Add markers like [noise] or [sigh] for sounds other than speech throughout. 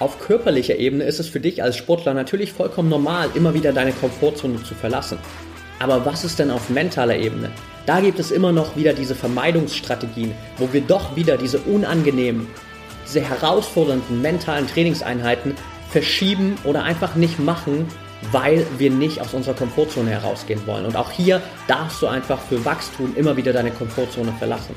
Auf körperlicher Ebene ist es für dich als Sportler natürlich vollkommen normal, immer wieder deine Komfortzone zu verlassen. Aber was ist denn auf mentaler Ebene? Da gibt es immer noch wieder diese Vermeidungsstrategien, wo wir doch wieder diese unangenehmen, diese herausfordernden mentalen Trainingseinheiten verschieben oder einfach nicht machen, weil wir nicht aus unserer Komfortzone herausgehen wollen. Und auch hier darfst du einfach für Wachstum immer wieder deine Komfortzone verlassen.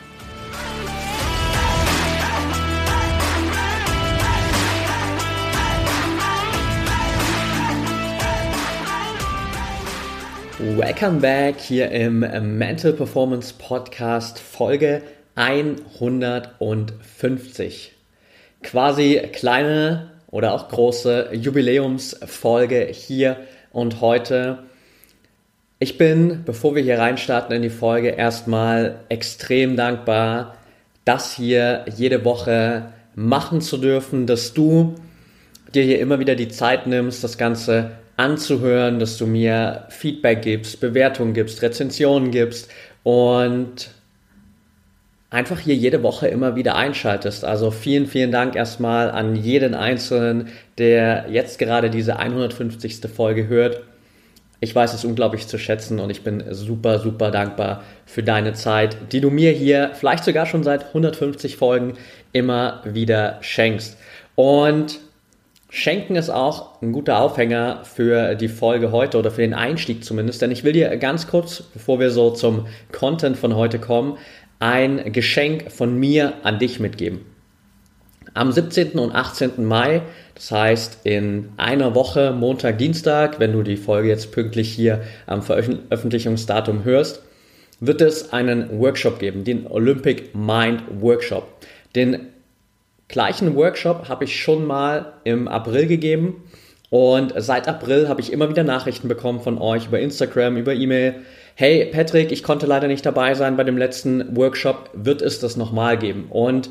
Welcome back hier im Mental Performance Podcast Folge 150. Quasi kleine oder auch große Jubiläumsfolge hier und heute. Ich bin, bevor wir hier reinstarten in die Folge, erstmal extrem dankbar, das hier jede Woche machen zu dürfen, dass du dir hier immer wieder die Zeit nimmst, das Ganze anzuhören, dass du mir Feedback gibst, Bewertungen gibst, Rezensionen gibst und einfach hier jede Woche immer wieder einschaltest. Also vielen, vielen Dank erstmal an jeden Einzelnen, der jetzt gerade diese 150. Folge hört. Ich weiß es unglaublich zu schätzen und ich bin super, super dankbar für deine Zeit, die du mir hier vielleicht sogar schon seit 150 Folgen immer wieder schenkst. Und Schenken ist auch ein guter Aufhänger für die Folge heute oder für den Einstieg zumindest, denn ich will dir ganz kurz, bevor wir so zum Content von heute kommen, ein Geschenk von mir an dich mitgeben. Am 17. und 18. Mai, das heißt in einer Woche, Montag, Dienstag, wenn du die Folge jetzt pünktlich hier am Veröffentlichungsdatum hörst, wird es einen Workshop geben, den Olympic Mind Workshop. Den gleichen Workshop habe ich schon mal im April gegeben und seit April habe ich immer wieder Nachrichten bekommen von euch über Instagram, über E-Mail. Hey Patrick, ich konnte leider nicht dabei sein bei dem letzten Workshop, wird es das nochmal geben? Und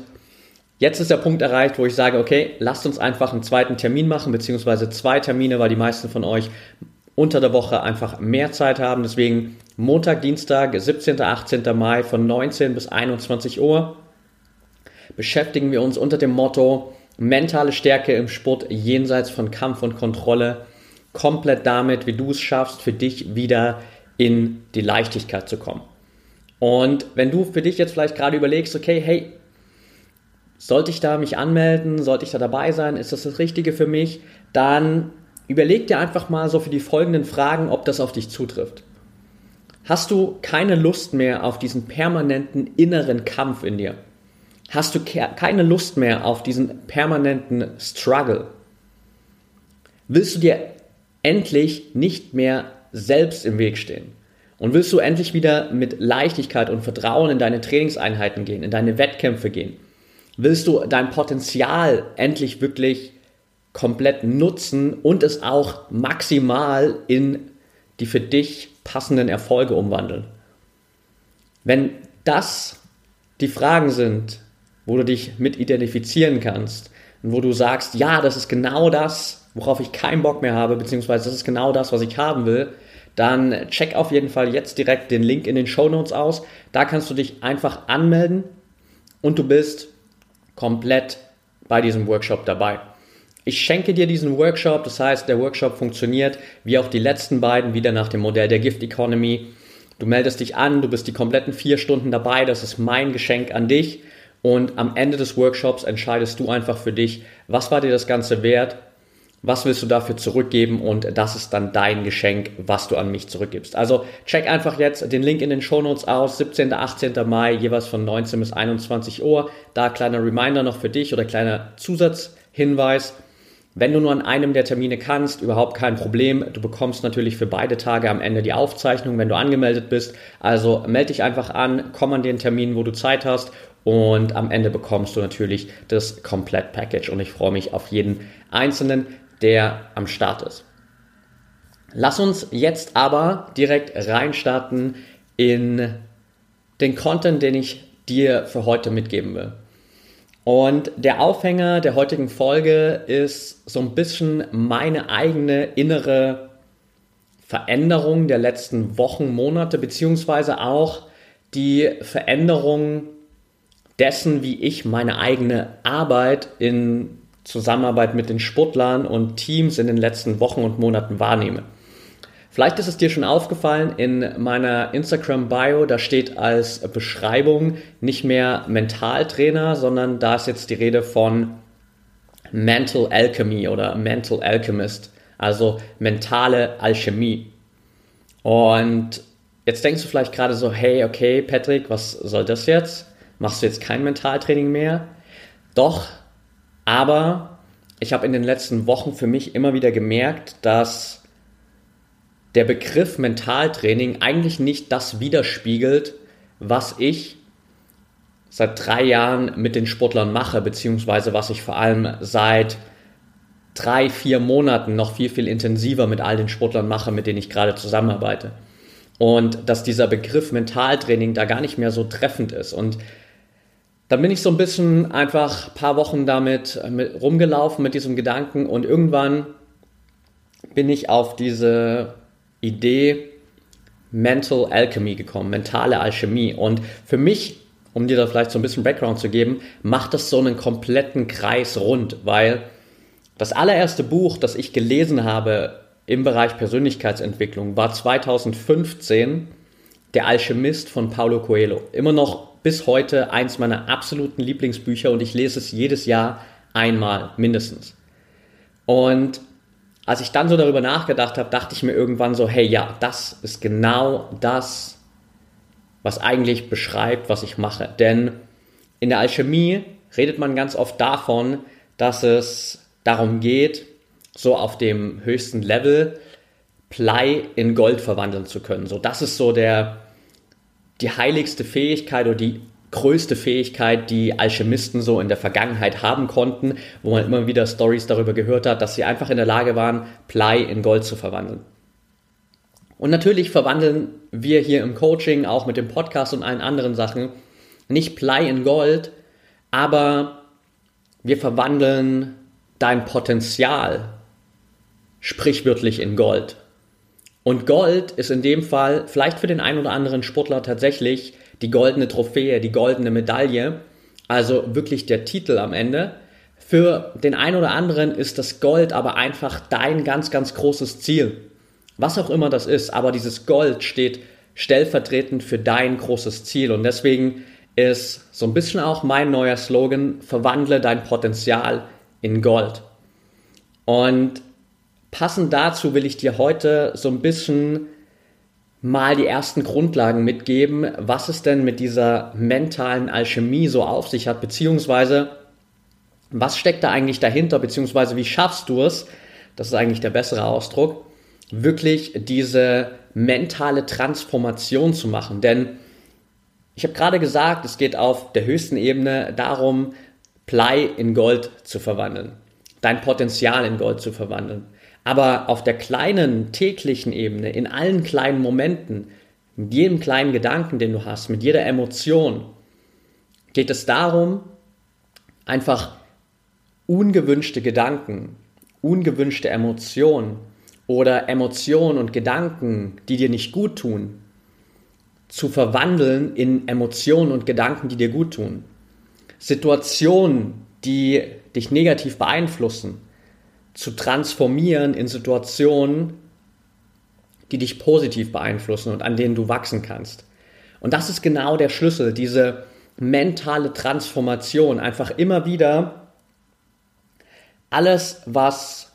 jetzt ist der Punkt erreicht, wo ich sage, okay, lasst uns einfach einen zweiten Termin machen, beziehungsweise zwei Termine, weil die meisten von euch unter der Woche einfach mehr Zeit haben. Deswegen Montag, Dienstag, 17. 18. Mai von 19 bis 21 Uhr beschäftigen wir uns unter dem Motto mentale Stärke im Sport jenseits von Kampf und Kontrolle komplett damit, wie du es schaffst, für dich wieder in die Leichtigkeit zu kommen. Und wenn du für dich jetzt vielleicht gerade überlegst, okay, hey, sollte ich da mich anmelden, sollte ich da dabei sein, ist das das Richtige für mich, dann überleg dir einfach mal so für die folgenden Fragen, ob das auf dich zutrifft. Hast du keine Lust mehr auf diesen permanenten inneren Kampf in dir? Hast du keine Lust mehr auf diesen permanenten Struggle. Willst du dir endlich nicht mehr selbst im Weg stehen? Und willst du endlich wieder mit Leichtigkeit und Vertrauen in deine Trainingseinheiten gehen, in deine Wettkämpfe gehen? Willst du dein Potenzial endlich wirklich komplett nutzen und es auch maximal in die für dich passenden Erfolge umwandeln? Wenn das die Fragen sind, wo du dich mit identifizieren kannst und wo du sagst, ja, das ist genau das, worauf ich keinen Bock mehr habe, beziehungsweise das ist genau das, was ich haben will, dann check auf jeden Fall jetzt direkt den Link in den Show Notes aus. Da kannst du dich einfach anmelden und du bist komplett bei diesem Workshop dabei. Ich schenke dir diesen Workshop, das heißt, der Workshop funktioniert wie auch die letzten beiden wieder nach dem Modell der Gift Economy. Du meldest dich an, du bist die kompletten vier Stunden dabei, das ist mein Geschenk an dich. Und am Ende des Workshops entscheidest du einfach für dich, was war dir das Ganze wert, was willst du dafür zurückgeben und das ist dann dein Geschenk, was du an mich zurückgibst. Also check einfach jetzt den Link in den Shownotes aus, 17. 18. Mai, jeweils von 19 bis 21 Uhr. Da kleiner Reminder noch für dich oder kleiner Zusatzhinweis. Wenn du nur an einem der Termine kannst, überhaupt kein Problem. Du bekommst natürlich für beide Tage am Ende die Aufzeichnung, wenn du angemeldet bist. Also melde dich einfach an, komm an den Termin, wo du Zeit hast und am Ende bekommst du natürlich das Komplett-Package und ich freue mich auf jeden einzelnen, der am Start ist. Lass uns jetzt aber direkt reinstarten in den Content, den ich dir für heute mitgeben will. Und der Aufhänger der heutigen Folge ist so ein bisschen meine eigene innere Veränderung der letzten Wochen, Monate, beziehungsweise auch die Veränderung dessen, wie ich meine eigene Arbeit in Zusammenarbeit mit den Sportlern und Teams in den letzten Wochen und Monaten wahrnehme. Vielleicht ist es dir schon aufgefallen, in meiner Instagram-Bio, da steht als Beschreibung nicht mehr Mentaltrainer, sondern da ist jetzt die Rede von Mental Alchemy oder Mental Alchemist, also mentale Alchemie. Und jetzt denkst du vielleicht gerade so, hey, okay, Patrick, was soll das jetzt? Machst du jetzt kein Mentaltraining mehr? Doch, aber ich habe in den letzten Wochen für mich immer wieder gemerkt, dass der Begriff Mentaltraining eigentlich nicht das widerspiegelt, was ich seit drei Jahren mit den Sportlern mache, beziehungsweise was ich vor allem seit drei, vier Monaten noch viel, viel intensiver mit all den Sportlern mache, mit denen ich gerade zusammenarbeite. Und dass dieser Begriff Mentaltraining da gar nicht mehr so treffend ist. Und dann bin ich so ein bisschen einfach ein paar Wochen damit mit, rumgelaufen mit diesem Gedanken und irgendwann bin ich auf diese Idee Mental Alchemy gekommen, mentale Alchemie. Und für mich, um dir da vielleicht so ein bisschen Background zu geben, macht das so einen kompletten Kreis rund, weil das allererste Buch, das ich gelesen habe im Bereich Persönlichkeitsentwicklung, war 2015 Der Alchemist von Paulo Coelho. Immer noch bis heute eins meiner absoluten Lieblingsbücher und ich lese es jedes Jahr einmal mindestens. Und als ich dann so darüber nachgedacht habe, dachte ich mir irgendwann so, hey ja, das ist genau das, was eigentlich beschreibt, was ich mache. Denn in der Alchemie redet man ganz oft davon, dass es darum geht, so auf dem höchsten Level Blei in Gold verwandeln zu können. So, das ist so der, die heiligste Fähigkeit oder die größte Fähigkeit, die Alchemisten so in der Vergangenheit haben konnten, wo man immer wieder Stories darüber gehört hat, dass sie einfach in der Lage waren, Blei in Gold zu verwandeln. Und natürlich verwandeln wir hier im Coaching, auch mit dem Podcast und allen anderen Sachen, nicht Blei in Gold, aber wir verwandeln dein Potenzial sprichwörtlich in Gold. Und Gold ist in dem Fall vielleicht für den einen oder anderen Sportler tatsächlich die goldene Trophäe, die goldene Medaille, also wirklich der Titel am Ende. Für den einen oder anderen ist das Gold aber einfach dein ganz, ganz großes Ziel. Was auch immer das ist, aber dieses Gold steht stellvertretend für dein großes Ziel. Und deswegen ist so ein bisschen auch mein neuer Slogan, verwandle dein Potenzial in Gold. Und passend dazu will ich dir heute so ein bisschen mal die ersten Grundlagen mitgeben, was es denn mit dieser mentalen Alchemie so auf sich hat, beziehungsweise was steckt da eigentlich dahinter, beziehungsweise wie schaffst du es, das ist eigentlich der bessere Ausdruck, wirklich diese mentale Transformation zu machen. Denn ich habe gerade gesagt, es geht auf der höchsten Ebene darum, Blei in Gold zu verwandeln, dein Potenzial in Gold zu verwandeln. Aber auf der kleinen täglichen Ebene, in allen kleinen Momenten, mit jedem kleinen Gedanken, den du hast, mit jeder Emotion, geht es darum, einfach ungewünschte Gedanken, ungewünschte Emotionen oder Emotionen und Gedanken, die dir nicht gut tun, zu verwandeln in Emotionen und Gedanken, die dir gut tun. Situationen, die dich negativ beeinflussen, zu transformieren in Situationen, die dich positiv beeinflussen und an denen du wachsen kannst. Und das ist genau der Schlüssel, diese mentale Transformation. Einfach immer wieder alles, was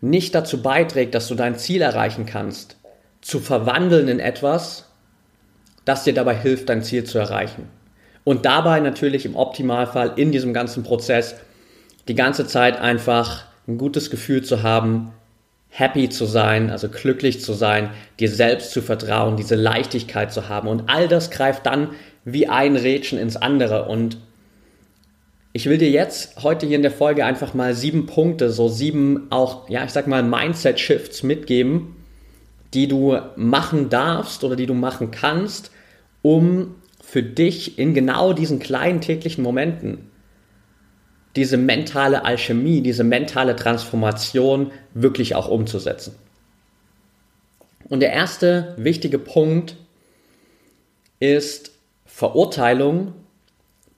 nicht dazu beiträgt, dass du dein Ziel erreichen kannst, zu verwandeln in etwas, das dir dabei hilft, dein Ziel zu erreichen. Und dabei natürlich im Optimalfall in diesem ganzen Prozess die ganze Zeit einfach ein gutes Gefühl zu haben, happy zu sein, also glücklich zu sein, dir selbst zu vertrauen, diese Leichtigkeit zu haben. Und all das greift dann wie ein Rädchen ins andere. Und ich will dir jetzt heute hier in der Folge einfach mal sieben Punkte, so sieben auch, ja, ich sag mal Mindset-Shifts mitgeben, die du machen darfst oder die du machen kannst, um für dich in genau diesen kleinen täglichen Momenten diese mentale Alchemie, diese mentale Transformation wirklich auch umzusetzen. Und der erste wichtige Punkt ist Verurteilung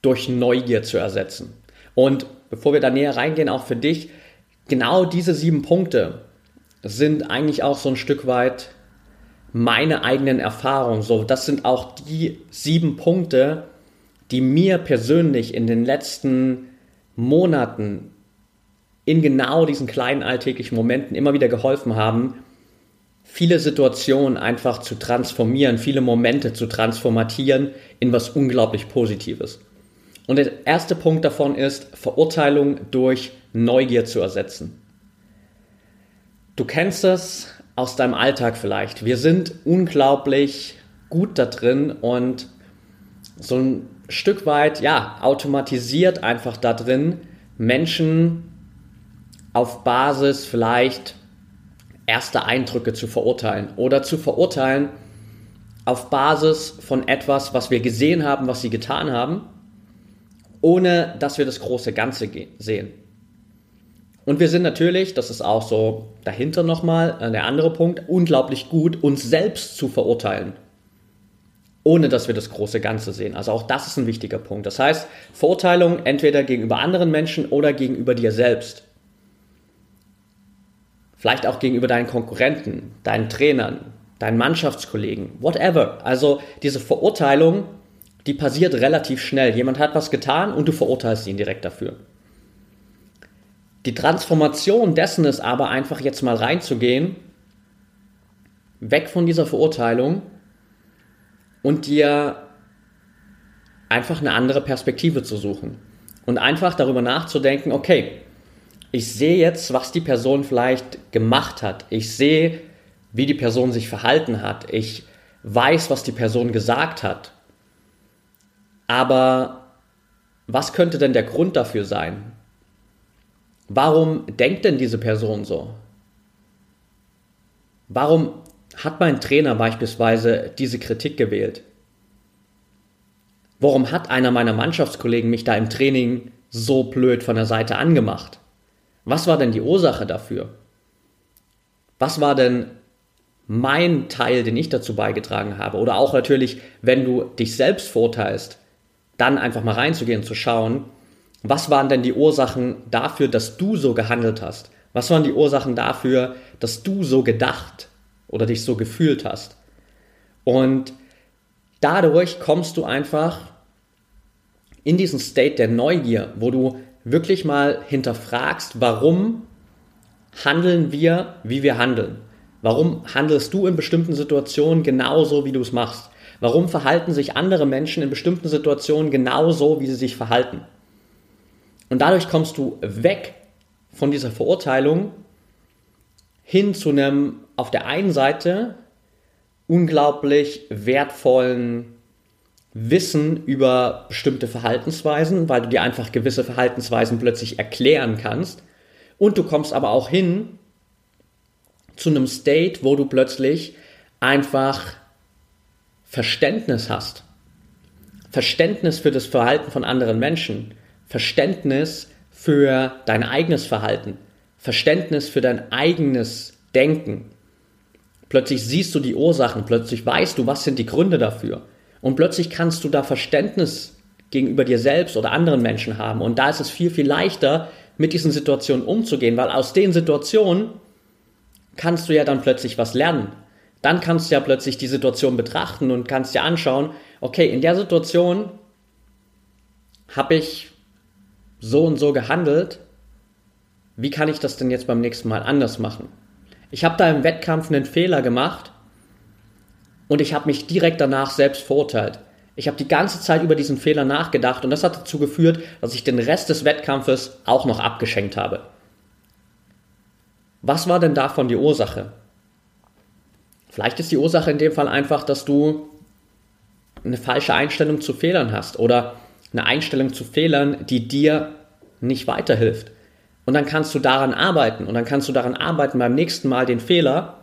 durch Neugier zu ersetzen. Und bevor wir da näher reingehen, auch für dich, genau diese sieben Punkte sind eigentlich auch so ein Stück weit meine eigenen Erfahrungen. So, das sind auch die sieben Punkte, die mir persönlich in den letzten Monaten in genau diesen kleinen alltäglichen Momenten immer wieder geholfen haben, viele Situationen einfach zu transformieren, viele Momente zu transformatieren in was unglaublich Positives. Und der erste Punkt davon ist, Verurteilung durch Neugier zu ersetzen. Du kennst es aus deinem Alltag vielleicht. Wir sind unglaublich gut da drin und so ein Stück weit, ja, automatisiert einfach da drin, Menschen auf Basis vielleicht erster Eindrücke zu verurteilen oder zu verurteilen auf Basis von etwas, was wir gesehen haben, was sie getan haben, ohne dass wir das große Ganze sehen. Und wir sind natürlich, das ist auch so dahinter nochmal äh, der andere Punkt, unglaublich gut, uns selbst zu verurteilen ohne dass wir das große Ganze sehen. Also auch das ist ein wichtiger Punkt. Das heißt, Verurteilung entweder gegenüber anderen Menschen oder gegenüber dir selbst. Vielleicht auch gegenüber deinen Konkurrenten, deinen Trainern, deinen Mannschaftskollegen, whatever. Also diese Verurteilung, die passiert relativ schnell. Jemand hat was getan und du verurteilst ihn direkt dafür. Die Transformation dessen ist aber einfach jetzt mal reinzugehen, weg von dieser Verurteilung und dir einfach eine andere Perspektive zu suchen. Und einfach darüber nachzudenken, okay, ich sehe jetzt, was die Person vielleicht gemacht hat. Ich sehe, wie die Person sich verhalten hat. Ich weiß, was die Person gesagt hat. Aber was könnte denn der Grund dafür sein? Warum denkt denn diese Person so? Warum hat mein Trainer beispielsweise diese Kritik gewählt? Warum hat einer meiner Mannschaftskollegen mich da im Training so blöd von der Seite angemacht? Was war denn die Ursache dafür? Was war denn mein Teil, den ich dazu beigetragen habe? Oder auch natürlich, wenn du dich selbst vorteilst, dann einfach mal reinzugehen zu schauen, was waren denn die Ursachen dafür, dass du so gehandelt hast? Was waren die Ursachen dafür, dass du so gedacht oder dich so gefühlt hast. Und dadurch kommst du einfach in diesen State der Neugier, wo du wirklich mal hinterfragst, warum handeln wir, wie wir handeln? Warum handelst du in bestimmten Situationen genauso, wie du es machst? Warum verhalten sich andere Menschen in bestimmten Situationen genauso, wie sie sich verhalten? Und dadurch kommst du weg von dieser Verurteilung hin zu einem auf der einen Seite unglaublich wertvollen Wissen über bestimmte Verhaltensweisen, weil du dir einfach gewisse Verhaltensweisen plötzlich erklären kannst. Und du kommst aber auch hin zu einem State, wo du plötzlich einfach Verständnis hast. Verständnis für das Verhalten von anderen Menschen. Verständnis für dein eigenes Verhalten. Verständnis für dein eigenes Denken. Plötzlich siehst du die Ursachen, plötzlich weißt du, was sind die Gründe dafür. Und plötzlich kannst du da Verständnis gegenüber dir selbst oder anderen Menschen haben. Und da ist es viel, viel leichter, mit diesen Situationen umzugehen, weil aus den Situationen kannst du ja dann plötzlich was lernen. Dann kannst du ja plötzlich die Situation betrachten und kannst dir anschauen, okay, in der Situation habe ich so und so gehandelt. Wie kann ich das denn jetzt beim nächsten Mal anders machen? Ich habe da im Wettkampf einen Fehler gemacht und ich habe mich direkt danach selbst verurteilt. Ich habe die ganze Zeit über diesen Fehler nachgedacht und das hat dazu geführt, dass ich den Rest des Wettkampfes auch noch abgeschenkt habe. Was war denn davon die Ursache? Vielleicht ist die Ursache in dem Fall einfach, dass du eine falsche Einstellung zu Fehlern hast oder eine Einstellung zu Fehlern, die dir nicht weiterhilft. Und dann kannst du daran arbeiten und dann kannst du daran arbeiten, beim nächsten Mal den Fehler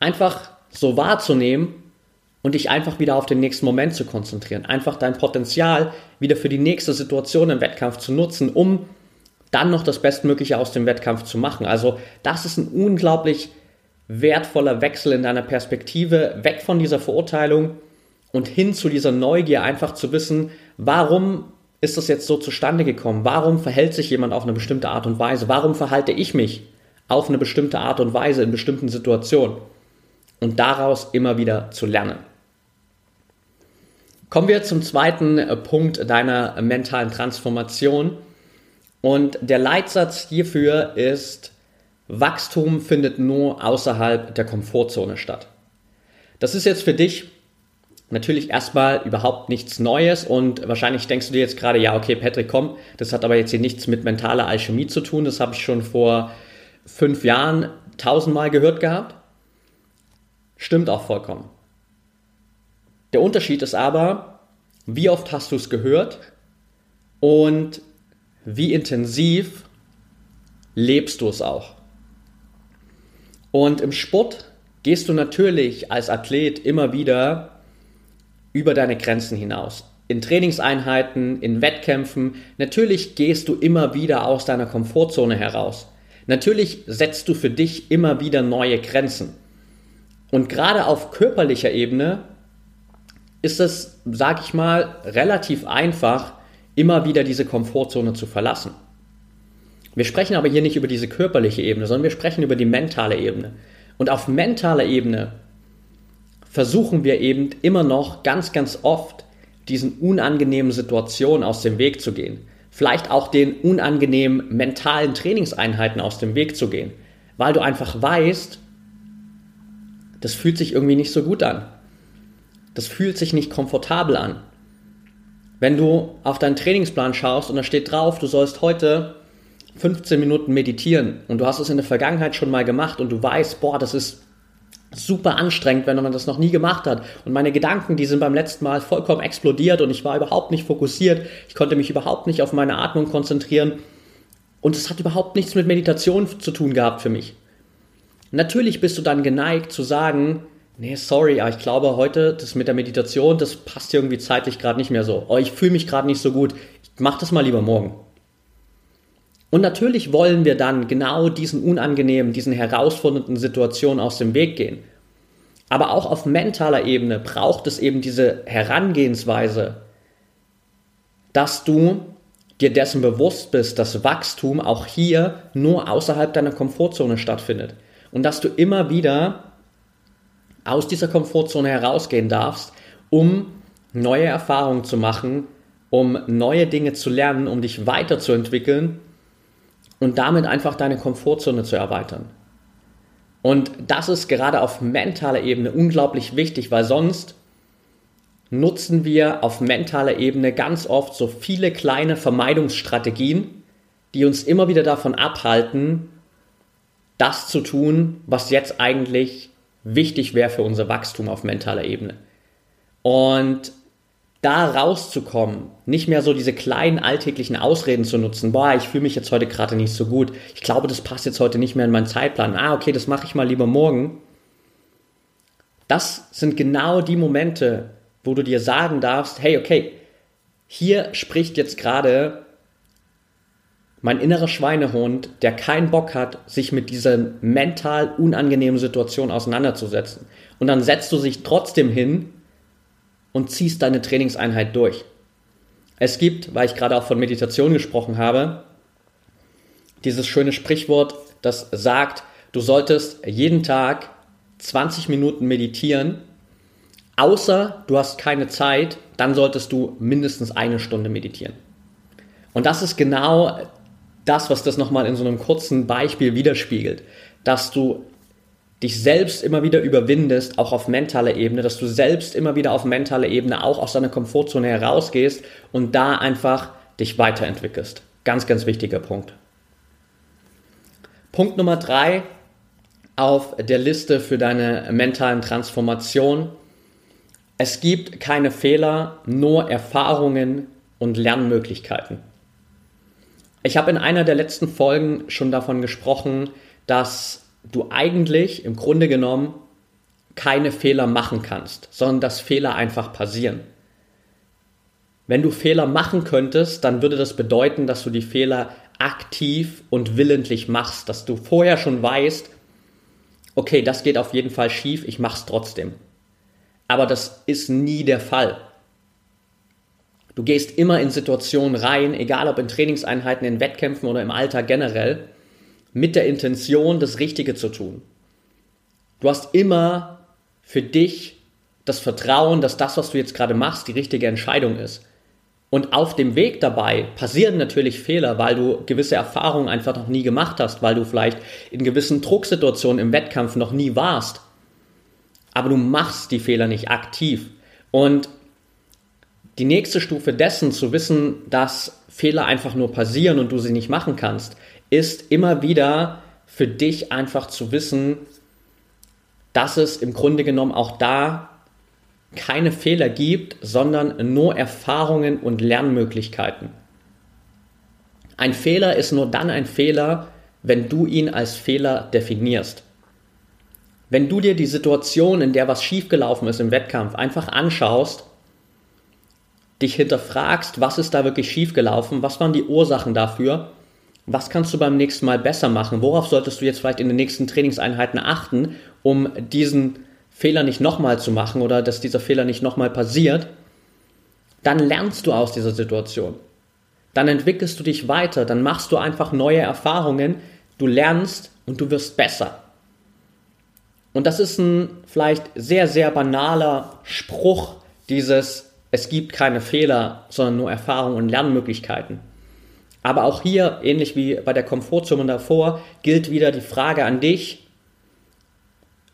einfach so wahrzunehmen und dich einfach wieder auf den nächsten Moment zu konzentrieren. Einfach dein Potenzial wieder für die nächste Situation im Wettkampf zu nutzen, um dann noch das Bestmögliche aus dem Wettkampf zu machen. Also das ist ein unglaublich wertvoller Wechsel in deiner Perspektive, weg von dieser Verurteilung und hin zu dieser Neugier, einfach zu wissen, warum ist das jetzt so zustande gekommen? Warum verhält sich jemand auf eine bestimmte Art und Weise? Warum verhalte ich mich auf eine bestimmte Art und Weise in bestimmten Situationen? Und daraus immer wieder zu lernen. Kommen wir zum zweiten äh, Punkt deiner mentalen Transformation. Und der Leitsatz hierfür ist, Wachstum findet nur außerhalb der Komfortzone statt. Das ist jetzt für dich natürlich erstmal überhaupt nichts Neues und wahrscheinlich denkst du dir jetzt gerade, ja, okay, Patrick, komm, das hat aber jetzt hier nichts mit mentaler Alchemie zu tun, das habe ich schon vor fünf Jahren tausendmal gehört gehabt. Stimmt auch vollkommen. Der Unterschied ist aber, wie oft hast du es gehört und wie intensiv lebst du es auch. Und im Sport gehst du natürlich als Athlet immer wieder über deine Grenzen hinaus. In Trainingseinheiten, in Wettkämpfen, natürlich gehst du immer wieder aus deiner Komfortzone heraus. Natürlich setzt du für dich immer wieder neue Grenzen. Und gerade auf körperlicher Ebene ist es, sag ich mal, relativ einfach, immer wieder diese Komfortzone zu verlassen. Wir sprechen aber hier nicht über diese körperliche Ebene, sondern wir sprechen über die mentale Ebene. Und auf mentaler Ebene versuchen wir eben immer noch ganz, ganz oft diesen unangenehmen Situationen aus dem Weg zu gehen. Vielleicht auch den unangenehmen mentalen Trainingseinheiten aus dem Weg zu gehen, weil du einfach weißt, das fühlt sich irgendwie nicht so gut an. Das fühlt sich nicht komfortabel an. Wenn du auf deinen Trainingsplan schaust und da steht drauf, du sollst heute 15 Minuten meditieren und du hast es in der Vergangenheit schon mal gemacht und du weißt, boah, das ist super anstrengend, wenn man das noch nie gemacht hat. Und meine Gedanken, die sind beim letzten Mal vollkommen explodiert und ich war überhaupt nicht fokussiert. Ich konnte mich überhaupt nicht auf meine Atmung konzentrieren. Und es hat überhaupt nichts mit Meditation zu tun gehabt für mich. Natürlich bist du dann geneigt zu sagen, nee, sorry, aber ich glaube heute, das mit der Meditation, das passt irgendwie zeitlich gerade nicht mehr so. Oh, ich fühle mich gerade nicht so gut. Ich mach das mal lieber morgen. Und natürlich wollen wir dann genau diesen unangenehmen, diesen herausfordernden Situationen aus dem Weg gehen. Aber auch auf mentaler Ebene braucht es eben diese Herangehensweise, dass du dir dessen bewusst bist, dass Wachstum auch hier nur außerhalb deiner Komfortzone stattfindet. Und dass du immer wieder aus dieser Komfortzone herausgehen darfst, um neue Erfahrungen zu machen, um neue Dinge zu lernen, um dich weiterzuentwickeln und damit einfach deine Komfortzone zu erweitern. Und das ist gerade auf mentaler Ebene unglaublich wichtig, weil sonst nutzen wir auf mentaler Ebene ganz oft so viele kleine Vermeidungsstrategien, die uns immer wieder davon abhalten, das zu tun, was jetzt eigentlich wichtig wäre für unser Wachstum auf mentaler Ebene. Und da rauszukommen, nicht mehr so diese kleinen alltäglichen Ausreden zu nutzen, boah, ich fühle mich jetzt heute gerade nicht so gut, ich glaube, das passt jetzt heute nicht mehr in meinen Zeitplan, ah, okay, das mache ich mal lieber morgen. Das sind genau die Momente, wo du dir sagen darfst, hey, okay, hier spricht jetzt gerade mein innerer Schweinehund, der keinen Bock hat, sich mit dieser mental unangenehmen Situation auseinanderzusetzen. Und dann setzt du dich trotzdem hin und ziehst deine Trainingseinheit durch. Es gibt, weil ich gerade auch von Meditation gesprochen habe, dieses schöne Sprichwort, das sagt, du solltest jeden Tag 20 Minuten meditieren, außer du hast keine Zeit, dann solltest du mindestens eine Stunde meditieren. Und das ist genau das, was das nochmal in so einem kurzen Beispiel widerspiegelt, dass du dich selbst immer wieder überwindest, auch auf mentaler Ebene, dass du selbst immer wieder auf mentaler Ebene auch aus deiner Komfortzone herausgehst und da einfach dich weiterentwickelst. Ganz, ganz wichtiger Punkt. Punkt Nummer drei auf der Liste für deine mentalen Transformation Es gibt keine Fehler, nur Erfahrungen und Lernmöglichkeiten. Ich habe in einer der letzten Folgen schon davon gesprochen, dass du eigentlich im Grunde genommen keine Fehler machen kannst, sondern dass Fehler einfach passieren. Wenn du Fehler machen könntest, dann würde das bedeuten, dass du die Fehler aktiv und willentlich machst, dass du vorher schon weißt, okay, das geht auf jeden Fall schief, ich mach's trotzdem. Aber das ist nie der Fall. Du gehst immer in Situationen rein, egal ob in Trainingseinheiten, in Wettkämpfen oder im Alltag generell, mit der Intention, das Richtige zu tun. Du hast immer für dich das Vertrauen, dass das, was du jetzt gerade machst, die richtige Entscheidung ist. Und auf dem Weg dabei passieren natürlich Fehler, weil du gewisse Erfahrungen einfach noch nie gemacht hast, weil du vielleicht in gewissen Drucksituationen im Wettkampf noch nie warst aber du machst die Fehler nicht aktiv. Und die nächste Stufe dessen, zu wissen, dass Fehler einfach nur passieren und du sie nicht machen kannst, ist immer wieder für dich einfach zu wissen, dass es im Grunde genommen auch da keine Fehler gibt, sondern nur Erfahrungen und Lernmöglichkeiten. Ein Fehler ist nur dann ein Fehler, wenn du ihn als Fehler definierst. Wenn du dir die Situation, in der was schiefgelaufen ist im Wettkampf, einfach anschaust, dich hinterfragst, was ist da wirklich schiefgelaufen, was waren die Ursachen dafür, was kannst du beim nächsten Mal besser machen, worauf solltest du jetzt vielleicht in den nächsten Trainingseinheiten achten, um diesen Fehler nicht nochmal zu machen oder dass dieser Fehler nicht nochmal passiert, dann lernst du aus dieser Situation. Dann entwickelst du dich weiter, dann machst du einfach neue Erfahrungen, du lernst und du wirst besser. Und das ist ein vielleicht sehr, sehr banaler Spruch dieses, es gibt keine Fehler, sondern nur Erfahrungen und Lernmöglichkeiten. Aber auch hier, ähnlich wie bei der Komfortzone davor, gilt wieder die Frage an dich,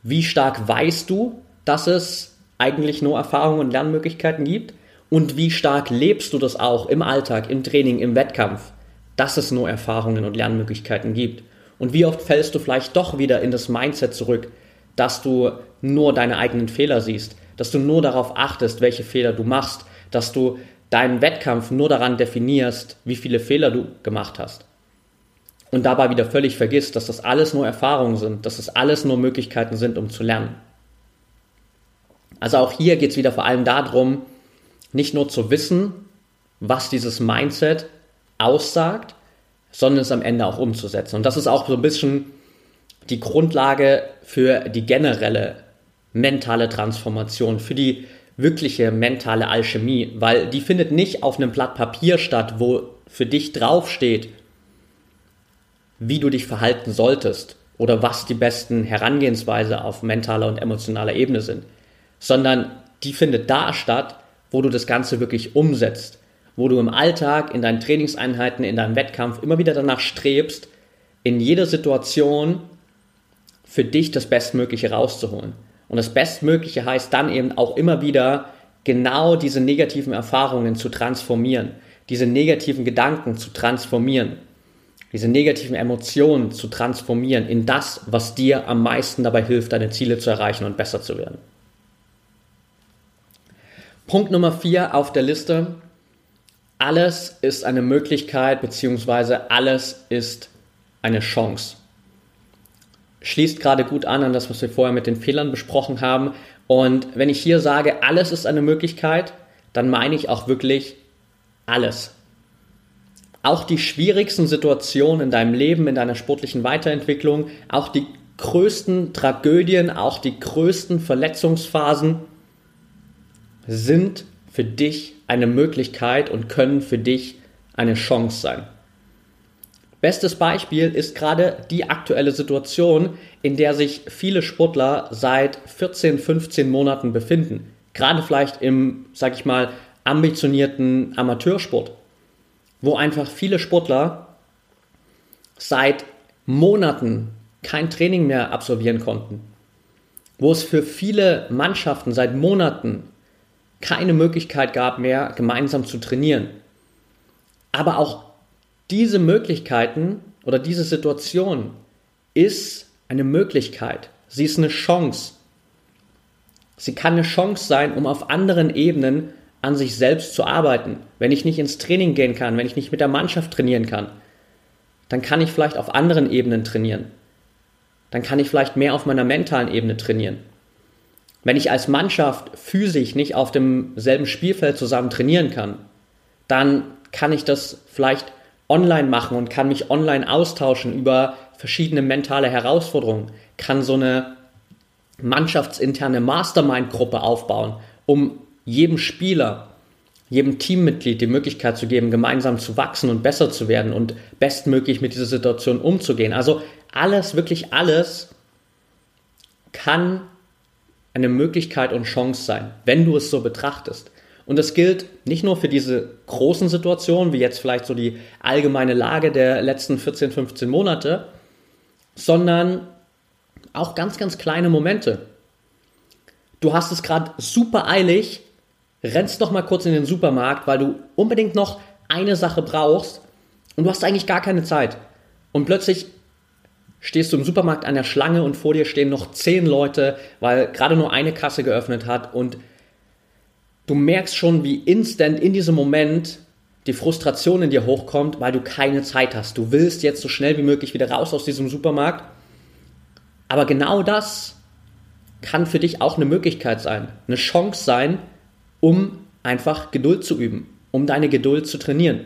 wie stark weißt du, dass es eigentlich nur Erfahrungen und Lernmöglichkeiten gibt? Und wie stark lebst du das auch im Alltag, im Training, im Wettkampf, dass es nur Erfahrungen und Lernmöglichkeiten gibt? Und wie oft fällst du vielleicht doch wieder in das Mindset zurück, dass du nur deine eigenen Fehler siehst, dass du nur darauf achtest, welche Fehler du machst, dass du deinen Wettkampf nur daran definierst, wie viele Fehler du gemacht hast. Und dabei wieder völlig vergisst, dass das alles nur Erfahrungen sind, dass das alles nur Möglichkeiten sind, um zu lernen. Also auch hier geht es wieder vor allem darum, nicht nur zu wissen, was dieses Mindset aussagt, sondern es am Ende auch umzusetzen. Und das ist auch so ein bisschen die Grundlage für die generelle mentale Transformation, für die wirkliche mentale Alchemie, weil die findet nicht auf einem Blatt Papier statt, wo für dich draufsteht, wie du dich verhalten solltest oder was die besten Herangehensweise auf mentaler und emotionaler Ebene sind, sondern die findet da statt, wo du das Ganze wirklich umsetzt, wo du im Alltag, in deinen Trainingseinheiten, in deinem Wettkampf immer wieder danach strebst, in jeder Situation für dich das Bestmögliche rauszuholen. Und das Bestmögliche heißt dann eben auch immer wieder genau diese negativen Erfahrungen zu transformieren, diese negativen Gedanken zu transformieren, diese negativen Emotionen zu transformieren in das, was dir am meisten dabei hilft, deine Ziele zu erreichen und besser zu werden. Punkt Nummer vier auf der Liste. Alles ist eine Möglichkeit, beziehungsweise alles ist eine Chance schließt gerade gut an an das, was wir vorher mit den Fehlern besprochen haben. Und wenn ich hier sage, alles ist eine Möglichkeit, dann meine ich auch wirklich alles. Auch die schwierigsten Situationen in deinem Leben, in deiner sportlichen Weiterentwicklung, auch die größten Tragödien, auch die größten Verletzungsphasen sind für dich eine Möglichkeit und können für dich eine Chance sein. Bestes Beispiel ist gerade die aktuelle Situation, in der sich viele Sportler seit 14, 15 Monaten befinden. Gerade vielleicht im, sag ich mal, ambitionierten Amateursport, wo einfach viele Sportler seit Monaten kein Training mehr absolvieren konnten, wo es für viele Mannschaften seit Monaten keine Möglichkeit gab mehr, gemeinsam zu trainieren. Aber auch diese Möglichkeiten oder diese Situation ist eine Möglichkeit. Sie ist eine Chance. Sie kann eine Chance sein, um auf anderen Ebenen an sich selbst zu arbeiten. Wenn ich nicht ins Training gehen kann, wenn ich nicht mit der Mannschaft trainieren kann, dann kann ich vielleicht auf anderen Ebenen trainieren. Dann kann ich vielleicht mehr auf meiner mentalen Ebene trainieren. Wenn ich als Mannschaft physisch nicht auf demselben Spielfeld zusammen trainieren kann, dann kann ich das vielleicht online machen und kann mich online austauschen über verschiedene mentale Herausforderungen, kann so eine mannschaftsinterne Mastermind-Gruppe aufbauen, um jedem Spieler, jedem Teammitglied die Möglichkeit zu geben, gemeinsam zu wachsen und besser zu werden und bestmöglich mit dieser Situation umzugehen. Also alles, wirklich alles kann eine Möglichkeit und Chance sein, wenn du es so betrachtest. Und das gilt nicht nur für diese großen Situationen, wie jetzt vielleicht so die allgemeine Lage der letzten 14, 15 Monate, sondern auch ganz, ganz kleine Momente. Du hast es gerade super eilig, rennst noch mal kurz in den Supermarkt, weil du unbedingt noch eine Sache brauchst und du hast eigentlich gar keine Zeit. Und plötzlich stehst du im Supermarkt an der Schlange und vor dir stehen noch zehn Leute, weil gerade nur eine Kasse geöffnet hat und du merkst schon, wie instant in diesem Moment die Frustration in dir hochkommt, weil du keine Zeit hast. Du willst jetzt so schnell wie möglich wieder raus aus diesem Supermarkt. Aber genau das kann für dich auch eine Möglichkeit sein, eine Chance sein, um einfach Geduld zu üben, um deine Geduld zu trainieren.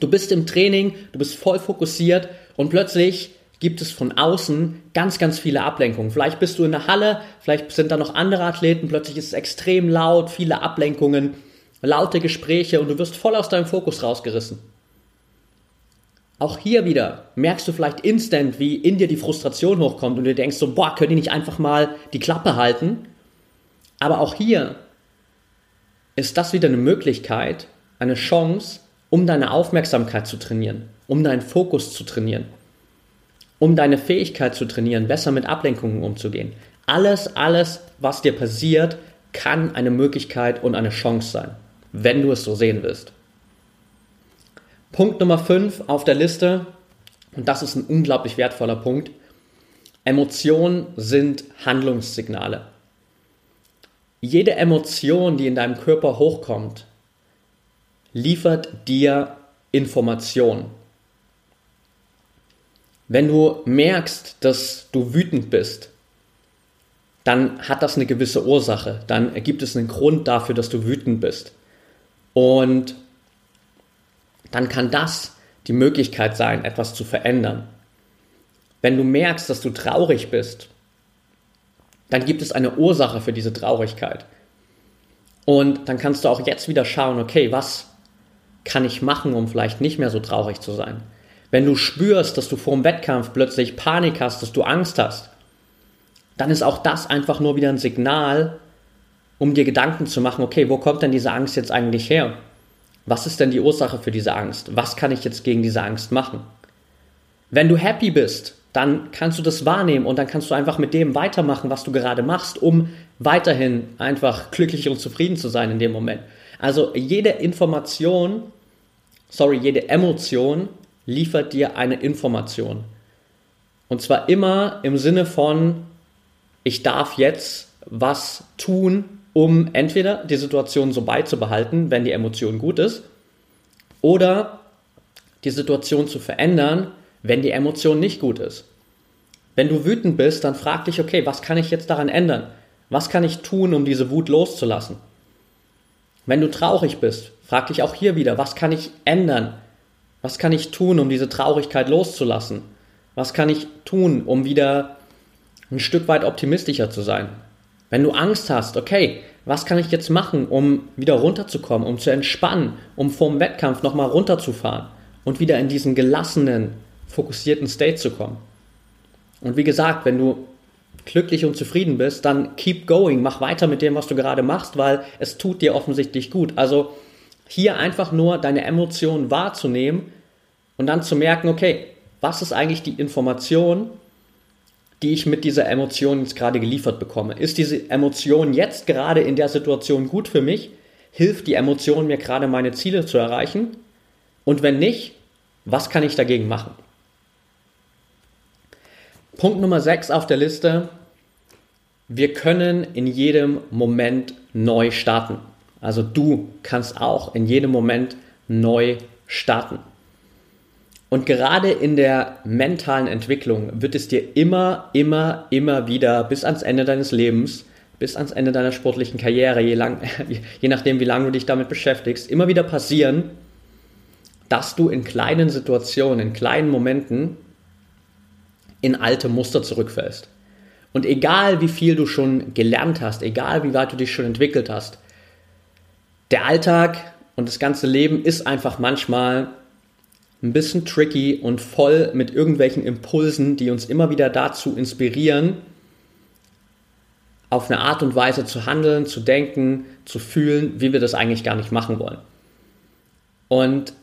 Du bist im Training, du bist voll fokussiert und plötzlich gibt es von außen ganz, ganz viele Ablenkungen. Vielleicht bist du in der Halle, vielleicht sind da noch andere Athleten, plötzlich ist es extrem laut, viele Ablenkungen, laute Gespräche und du wirst voll aus deinem Fokus rausgerissen. Auch hier wieder merkst du vielleicht instant, wie in dir die Frustration hochkommt und du denkst so, boah, können die nicht einfach mal die Klappe halten? Aber auch hier ist das wieder eine Möglichkeit, eine Chance, um deine Aufmerksamkeit zu trainieren, um deinen Fokus zu trainieren, um deine Fähigkeit zu trainieren, besser mit Ablenkungen umzugehen. Alles, alles, was dir passiert, kann eine Möglichkeit und eine Chance sein, wenn du es so sehen willst. Punkt Nummer 5 auf der Liste, und das ist ein unglaublich wertvoller Punkt, Emotionen sind Handlungssignale. Jede Emotion, die in deinem Körper hochkommt, liefert dir Information. Wenn du merkst, dass du wütend bist, dann hat das eine gewisse Ursache. Dann gibt es einen Grund dafür, dass du wütend bist. Und dann kann das die Möglichkeit sein, etwas zu verändern. Wenn du merkst, dass du traurig bist, dann gibt es eine Ursache für diese Traurigkeit. Und dann kannst du auch jetzt wieder schauen, okay, was kann ich machen, um vielleicht nicht mehr so traurig zu sein? Wenn du spürst, dass du vor dem Wettkampf plötzlich Panik hast, dass du Angst hast, dann ist auch das einfach nur wieder ein Signal, um dir Gedanken zu machen, okay, wo kommt denn diese Angst jetzt eigentlich her? Was ist denn die Ursache für diese Angst? Was kann ich jetzt gegen diese Angst machen? Wenn du happy bist, dann kannst du das wahrnehmen und dann kannst du einfach mit dem weitermachen, was du gerade machst, um weiterhin einfach glücklich und zufrieden zu sein in dem Moment. Also jede Information, sorry, jede Emotion liefert dir eine Information. Und zwar immer im Sinne von, ich darf jetzt was tun, um entweder die Situation so beizubehalten, wenn die Emotion gut ist, oder die Situation zu verändern, wenn die Emotion nicht gut ist. Wenn du wütend bist, dann frag dich, okay, was kann ich jetzt daran ändern? Was kann ich tun, um diese Wut loszulassen? Wenn du traurig bist, frag dich auch hier wieder, was kann ich ändern? Was kann ich tun, um diese Traurigkeit loszulassen? Was kann ich tun, um wieder ein Stück weit optimistischer zu sein? Wenn du Angst hast, okay, was kann ich jetzt machen, um wieder runterzukommen, um zu entspannen, um vorm Wettkampf nochmal runterzufahren und wieder in diesen gelassenen, fokussierten State zu kommen? Und wie gesagt, wenn du glücklich und zufrieden bist, dann keep going, mach weiter mit dem, was du gerade machst, weil es tut dir offensichtlich gut. Also hier einfach nur deine Emotionen wahrzunehmen und dann zu merken, okay, was ist eigentlich die Information, die ich mit dieser Emotion jetzt gerade geliefert bekomme? Ist diese Emotion jetzt gerade in der Situation gut für mich? Hilft die Emotion mir gerade meine Ziele zu erreichen? Und wenn nicht, was kann ich dagegen machen? Punkt Nummer 6 auf der Liste. wir können in jedem Moment neu starten. Also du kannst auch in jedem Moment neu starten. Und gerade in der mentalen Entwicklung wird es dir immer, immer, immer wieder bis ans Ende deines Lebens, bis ans Ende deiner sportlichen Karriere, je, lang, [laughs] je nachdem, wie lange du dich damit beschäftigst, immer wieder passieren, dass du in kleinen Situationen, in kleinen Momenten in alte Muster zurückfällst. Und egal wie viel du schon gelernt hast, egal wie weit du dich schon entwickelt hast, der Alltag und das ganze Leben ist einfach manchmal ein bisschen tricky und voll mit irgendwelchen Impulsen, die uns immer wieder dazu inspirieren, auf eine Art und Weise zu handeln, zu denken, zu fühlen, wie wir das eigentlich gar nicht machen wollen. Und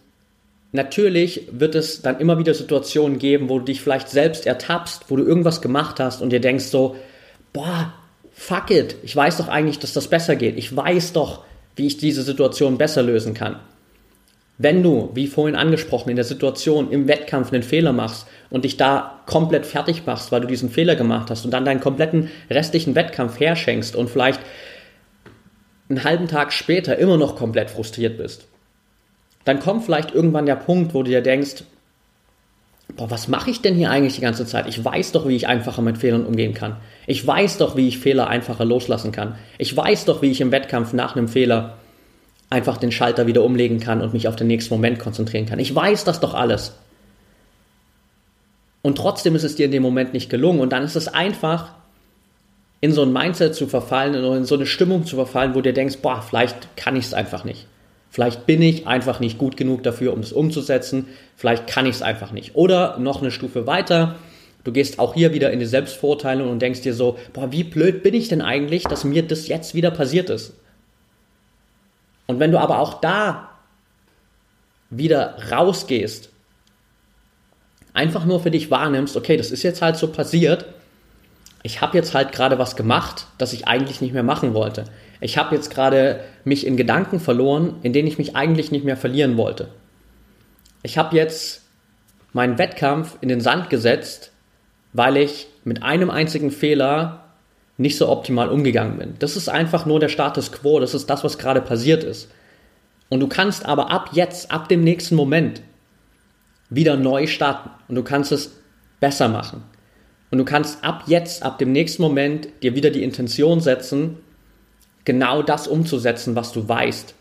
natürlich wird es dann immer wieder Situationen geben, wo du dich vielleicht selbst ertappst, wo du irgendwas gemacht hast und dir denkst so, boah, fuck it, ich weiß doch eigentlich, dass das besser geht. Ich weiß doch, wie ich diese Situation besser lösen kann. Wenn du, wie vorhin angesprochen, in der Situation im Wettkampf einen Fehler machst und dich da komplett fertig machst, weil du diesen Fehler gemacht hast und dann deinen kompletten restlichen Wettkampf herschenkst und vielleicht einen halben Tag später immer noch komplett frustriert bist, dann kommt vielleicht irgendwann der Punkt, wo du dir denkst, boah, was mache ich denn hier eigentlich die ganze Zeit? Ich weiß doch, wie ich einfacher mit Fehlern umgehen kann. Ich weiß doch, wie ich Fehler einfacher loslassen kann. Ich weiß doch, wie ich im Wettkampf nach einem Fehler einfach den Schalter wieder umlegen kann und mich auf den nächsten Moment konzentrieren kann. Ich weiß das doch alles. Und trotzdem ist es dir in dem Moment nicht gelungen. Und dann ist es einfach, in so ein Mindset zu verfallen, in so eine Stimmung zu verfallen, wo du dir denkst, boah, vielleicht kann ich es einfach nicht. Vielleicht bin ich einfach nicht gut genug dafür, um es umzusetzen. Vielleicht kann ich es einfach nicht. Oder noch eine Stufe weiter. Du gehst auch hier wieder in die Selbstvorteilung und denkst dir so, boah, wie blöd bin ich denn eigentlich, dass mir das jetzt wieder passiert ist. Und wenn du aber auch da wieder rausgehst, einfach nur für dich wahrnimmst, okay, das ist jetzt halt so passiert, ich habe jetzt halt gerade was gemacht, das ich eigentlich nicht mehr machen wollte. Ich habe jetzt gerade mich in Gedanken verloren, in denen ich mich eigentlich nicht mehr verlieren wollte. Ich habe jetzt meinen Wettkampf in den Sand gesetzt, weil ich mit einem einzigen Fehler nicht so optimal umgegangen bin. Das ist einfach nur der Status quo, das ist das, was gerade passiert ist. Und du kannst aber ab jetzt, ab dem nächsten Moment wieder neu starten und du kannst es besser machen. Und du kannst ab jetzt, ab dem nächsten Moment dir wieder die Intention setzen, genau das umzusetzen, was du weißt,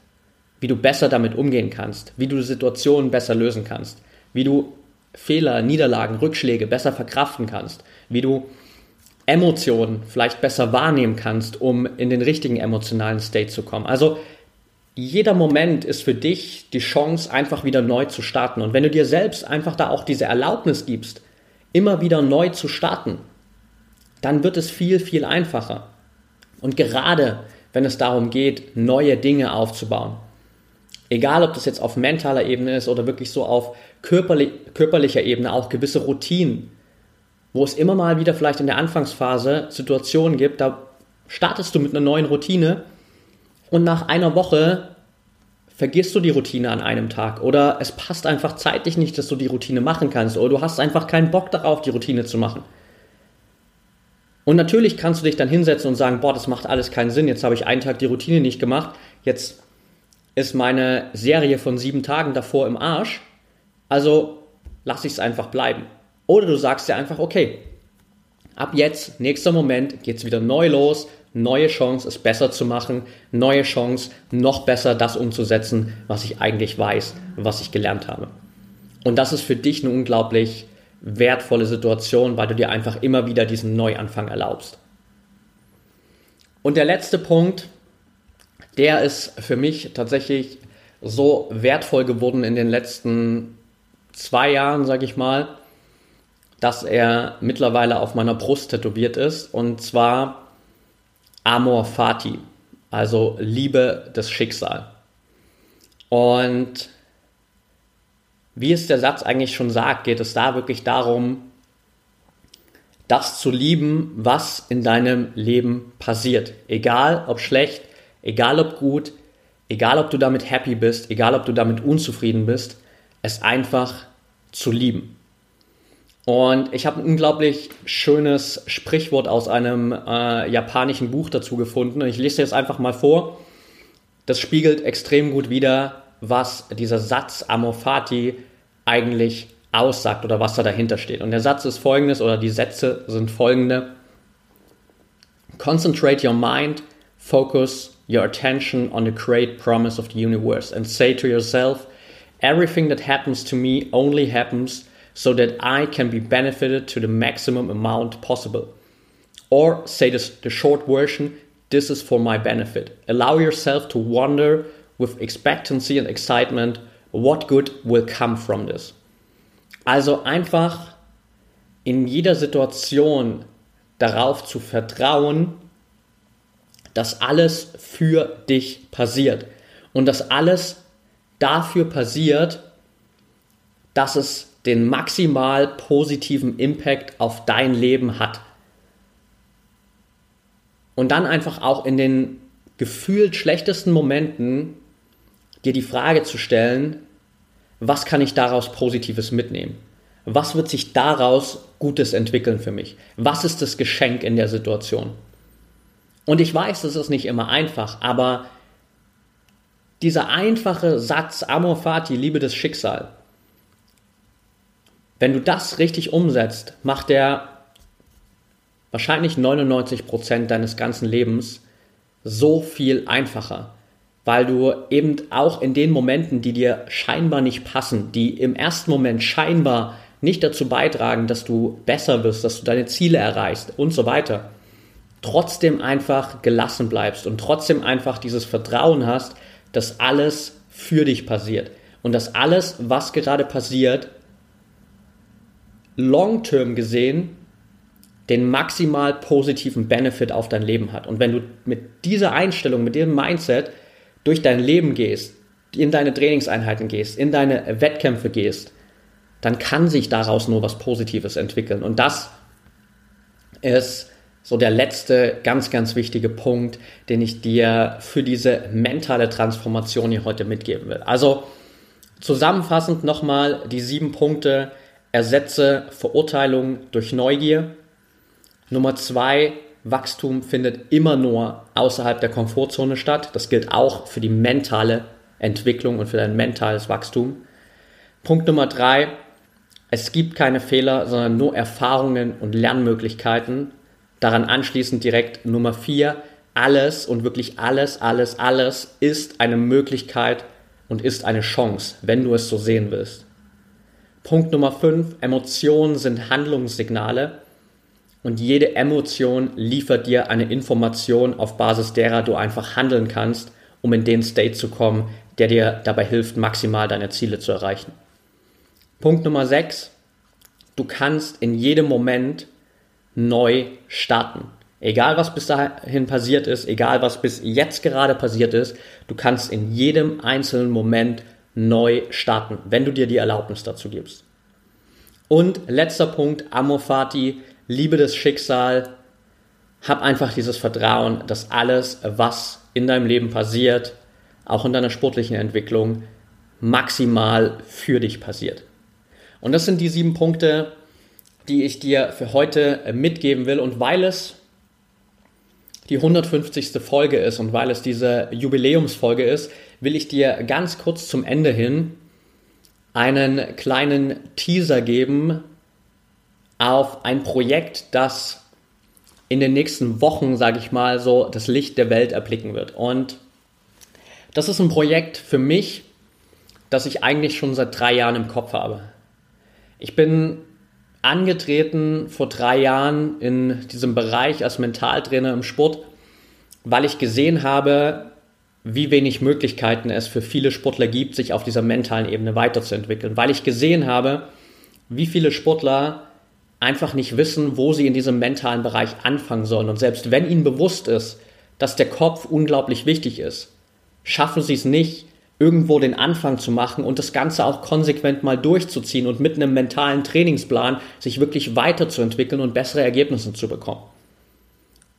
wie du besser damit umgehen kannst, wie du Situationen besser lösen kannst, wie du Fehler, Niederlagen, Rückschläge besser verkraften kannst, wie du Emotionen vielleicht besser wahrnehmen kannst, um in den richtigen emotionalen State zu kommen. Also jeder Moment ist für dich die Chance, einfach wieder neu zu starten. Und wenn du dir selbst einfach da auch diese Erlaubnis gibst, immer wieder neu zu starten, dann wird es viel, viel einfacher. Und gerade wenn es darum geht, neue Dinge aufzubauen, egal ob das jetzt auf mentaler Ebene ist oder wirklich so auf körperli körperlicher Ebene, auch gewisse Routinen, wo es immer mal wieder vielleicht in der Anfangsphase Situationen gibt, da startest du mit einer neuen Routine und nach einer Woche vergisst du die Routine an einem Tag oder es passt einfach zeitlich nicht, dass du die Routine machen kannst oder du hast einfach keinen Bock darauf, die Routine zu machen. Und natürlich kannst du dich dann hinsetzen und sagen, boah, das macht alles keinen Sinn, jetzt habe ich einen Tag die Routine nicht gemacht, jetzt ist meine Serie von sieben Tagen davor im Arsch, also lasse ich es einfach bleiben. Oder du sagst dir einfach, okay, ab jetzt, nächster Moment, geht es wieder neu los, neue Chance, es besser zu machen, neue Chance, noch besser das umzusetzen, was ich eigentlich weiß, was ich gelernt habe. Und das ist für dich eine unglaublich wertvolle Situation, weil du dir einfach immer wieder diesen Neuanfang erlaubst. Und der letzte Punkt, der ist für mich tatsächlich so wertvoll geworden in den letzten zwei Jahren, sage ich mal, dass er mittlerweile auf meiner Brust tätowiert ist. Und zwar Amor Fati, also Liebe des Schicksals. Und wie es der Satz eigentlich schon sagt, geht es da wirklich darum, das zu lieben, was in deinem Leben passiert. Egal ob schlecht, egal ob gut, egal ob du damit happy bist, egal ob du damit unzufrieden bist, es einfach zu lieben. Und ich habe ein unglaublich schönes Sprichwort aus einem äh, japanischen Buch dazu gefunden. Und ich lese jetzt einfach mal vor. Das spiegelt extrem gut wider, was dieser Satz Amorfati eigentlich aussagt oder was da dahinter steht. Und der Satz ist folgendes oder die Sätze sind folgende. Concentrate your mind, focus your attention on the great promise of the universe and say to yourself, everything that happens to me only happens so that I can be benefited to the maximum amount possible. Or say this, the short version, this is for my benefit. Allow yourself to wonder with expectancy and excitement, what good will come from this. Also einfach in jeder Situation darauf zu vertrauen, dass alles für dich passiert und dass alles dafür passiert, dass es den maximal positiven Impact auf dein Leben hat. Und dann einfach auch in den gefühlt schlechtesten Momenten dir die Frage zu stellen, was kann ich daraus Positives mitnehmen? Was wird sich daraus Gutes entwickeln für mich? Was ist das Geschenk in der Situation? Und ich weiß, das ist nicht immer einfach, aber dieser einfache Satz, Amor Fati, Liebe des Schicksals, wenn du das richtig umsetzt, macht er wahrscheinlich 99% deines ganzen Lebens so viel einfacher, weil du eben auch in den Momenten, die dir scheinbar nicht passen, die im ersten Moment scheinbar nicht dazu beitragen, dass du besser wirst, dass du deine Ziele erreichst und so weiter, trotzdem einfach gelassen bleibst und trotzdem einfach dieses Vertrauen hast, dass alles für dich passiert und dass alles, was gerade passiert, long-term gesehen den maximal positiven Benefit auf dein Leben hat. Und wenn du mit dieser Einstellung, mit diesem Mindset durch dein Leben gehst, in deine Trainingseinheiten gehst, in deine Wettkämpfe gehst, dann kann sich daraus nur was Positives entwickeln. Und das ist so der letzte ganz, ganz wichtige Punkt, den ich dir für diese mentale Transformation hier heute mitgeben will. Also zusammenfassend nochmal die sieben Punkte, Ersetze Verurteilung durch Neugier. Nummer zwei, Wachstum findet immer nur außerhalb der Komfortzone statt. Das gilt auch für die mentale Entwicklung und für dein mentales Wachstum. Punkt Nummer drei, es gibt keine Fehler, sondern nur Erfahrungen und Lernmöglichkeiten. Daran anschließend direkt Nummer vier, alles und wirklich alles, alles, alles ist eine Möglichkeit und ist eine Chance, wenn du es so sehen willst. Punkt Nummer 5, Emotionen sind Handlungssignale und jede Emotion liefert dir eine Information, auf Basis derer du einfach handeln kannst, um in den State zu kommen, der dir dabei hilft, maximal deine Ziele zu erreichen. Punkt Nummer 6, du kannst in jedem Moment neu starten. Egal was bis dahin passiert ist, egal was bis jetzt gerade passiert ist, du kannst in jedem einzelnen Moment neu starten, wenn du dir die Erlaubnis dazu gibst. Und letzter Punkt, Amor Fati, Liebe des Schicksal. Hab einfach dieses Vertrauen, dass alles, was in deinem Leben passiert, auch in deiner sportlichen Entwicklung, maximal für dich passiert. Und das sind die sieben Punkte, die ich dir für heute mitgeben will. Und weil es die 150. Folge ist und weil es diese Jubiläumsfolge ist, will ich dir ganz kurz zum Ende hin einen kleinen Teaser geben auf ein Projekt, das in den nächsten Wochen, sage ich mal, so das Licht der Welt erblicken wird. Und das ist ein Projekt für mich, das ich eigentlich schon seit drei Jahren im Kopf habe. Ich bin angetreten vor drei Jahren in diesem Bereich als Mentaltrainer im Sport, weil ich gesehen habe, wie wenig Möglichkeiten es für viele Sportler gibt, sich auf dieser mentalen Ebene weiterzuentwickeln, weil ich gesehen habe, wie viele Sportler einfach nicht wissen, wo sie in diesem mentalen Bereich anfangen sollen. Und selbst wenn ihnen bewusst ist, dass der Kopf unglaublich wichtig ist, schaffen sie es nicht, irgendwo den Anfang zu machen und das Ganze auch konsequent mal durchzuziehen und mit einem mentalen Trainingsplan sich wirklich weiterzuentwickeln und bessere Ergebnisse zu bekommen.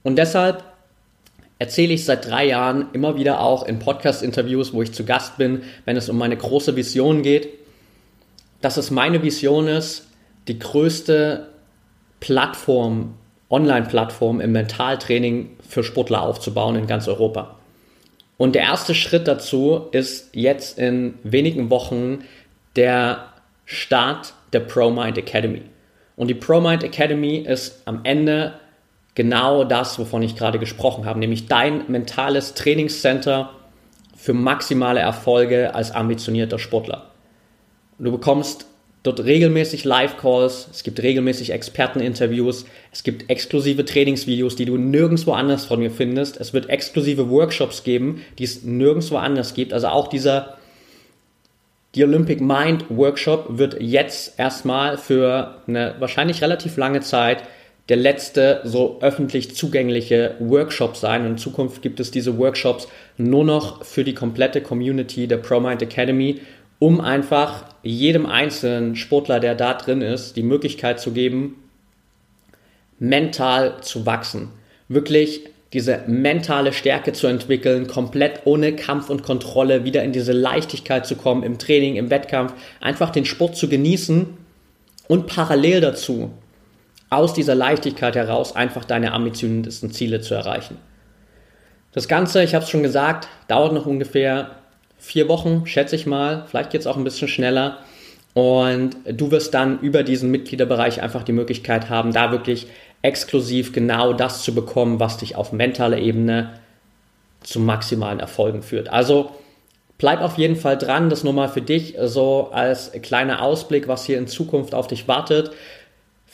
Und deshalb erzähle ich seit drei Jahren immer wieder auch in Podcast-Interviews, wo ich zu Gast bin, wenn es um meine große Vision geht, dass es meine Vision ist, die größte Plattform, Online-Plattform im Mentaltraining für Sportler aufzubauen in ganz Europa. Und der erste Schritt dazu ist jetzt in wenigen Wochen der Start der ProMind Academy. Und die ProMind Academy ist am Ende genau das, wovon ich gerade gesprochen habe, nämlich dein mentales Trainingscenter für maximale Erfolge als ambitionierter Sportler. Du bekommst dort regelmäßig Live-Calls, es gibt regelmäßig Experteninterviews, es gibt exklusive Trainingsvideos, die du nirgendwo anders von mir findest. Es wird exklusive Workshops geben, die es nirgendwo anders gibt. Also auch dieser die Olympic Mind Workshop wird jetzt erstmal für eine wahrscheinlich relativ lange Zeit der letzte so öffentlich zugängliche Workshop sein. Und in Zukunft gibt es diese Workshops nur noch für die komplette Community der ProMind Academy, um einfach jedem einzelnen Sportler, der da drin ist, die Möglichkeit zu geben, mental zu wachsen. Wirklich diese mentale Stärke zu entwickeln, komplett ohne Kampf und Kontrolle wieder in diese Leichtigkeit zu kommen im Training, im Wettkampf, einfach den Sport zu genießen und parallel dazu aus dieser Leichtigkeit heraus einfach deine ambitioniertesten Ziele zu erreichen. Das Ganze, ich habe es schon gesagt, dauert noch ungefähr vier Wochen, schätze ich mal. Vielleicht es auch ein bisschen schneller. Und du wirst dann über diesen Mitgliederbereich einfach die Möglichkeit haben, da wirklich exklusiv genau das zu bekommen, was dich auf mentaler Ebene zu maximalen Erfolgen führt. Also bleib auf jeden Fall dran, das nur mal für dich so als kleiner Ausblick, was hier in Zukunft auf dich wartet.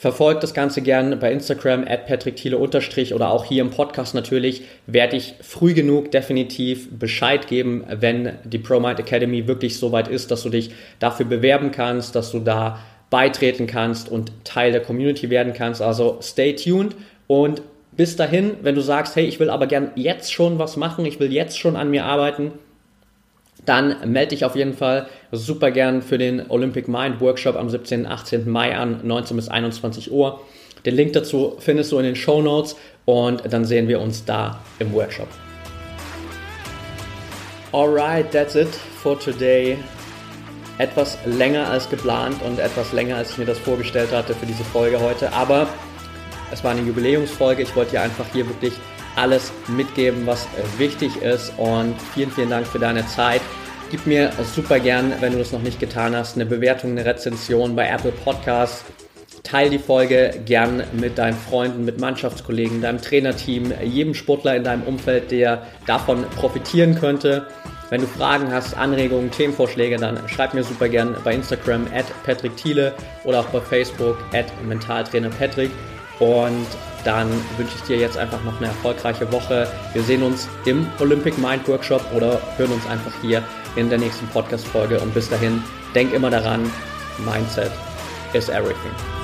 Verfolgt das Ganze gerne bei Instagram at patrickthiele oder auch hier im Podcast natürlich werde ich früh genug definitiv Bescheid geben, wenn die ProMind Academy wirklich so weit ist, dass du dich dafür bewerben kannst, dass du da beitreten kannst und Teil der Community werden kannst. Also stay tuned und bis dahin, wenn du sagst, hey, ich will aber gern jetzt schon was machen, ich will jetzt schon an mir arbeiten, dann melde dich auf jeden Fall super gern für den Olympic Mind Workshop am 17. und 18. Mai an, 19 bis 21 Uhr. Den Link dazu findest du in den Show Notes und dann sehen wir uns da im Workshop. Alright, that's it for today. Etwas länger als geplant und etwas länger als ich mir das vorgestellt hatte für diese Folge heute, aber es war eine Jubiläumsfolge. Ich wollte dir einfach hier wirklich alles mitgeben, was wichtig ist. Und vielen, vielen Dank für deine Zeit. Gib mir super gern, wenn du das noch nicht getan hast, eine Bewertung, eine Rezension bei Apple Podcasts. Teil die Folge gern mit deinen Freunden, mit Mannschaftskollegen, deinem Trainerteam, jedem Sportler in deinem Umfeld, der davon profitieren könnte. Wenn du Fragen hast, Anregungen, Themenvorschläge, dann schreib mir super gern bei Instagram at Patrick Thiele oder auch bei Facebook at Mentaltrainer Patrick. Und dann wünsche ich dir jetzt einfach noch eine erfolgreiche Woche. Wir sehen uns im Olympic Mind Workshop oder hören uns einfach hier in der nächsten Podcast-Folge. Und bis dahin, denk immer daran, Mindset is everything.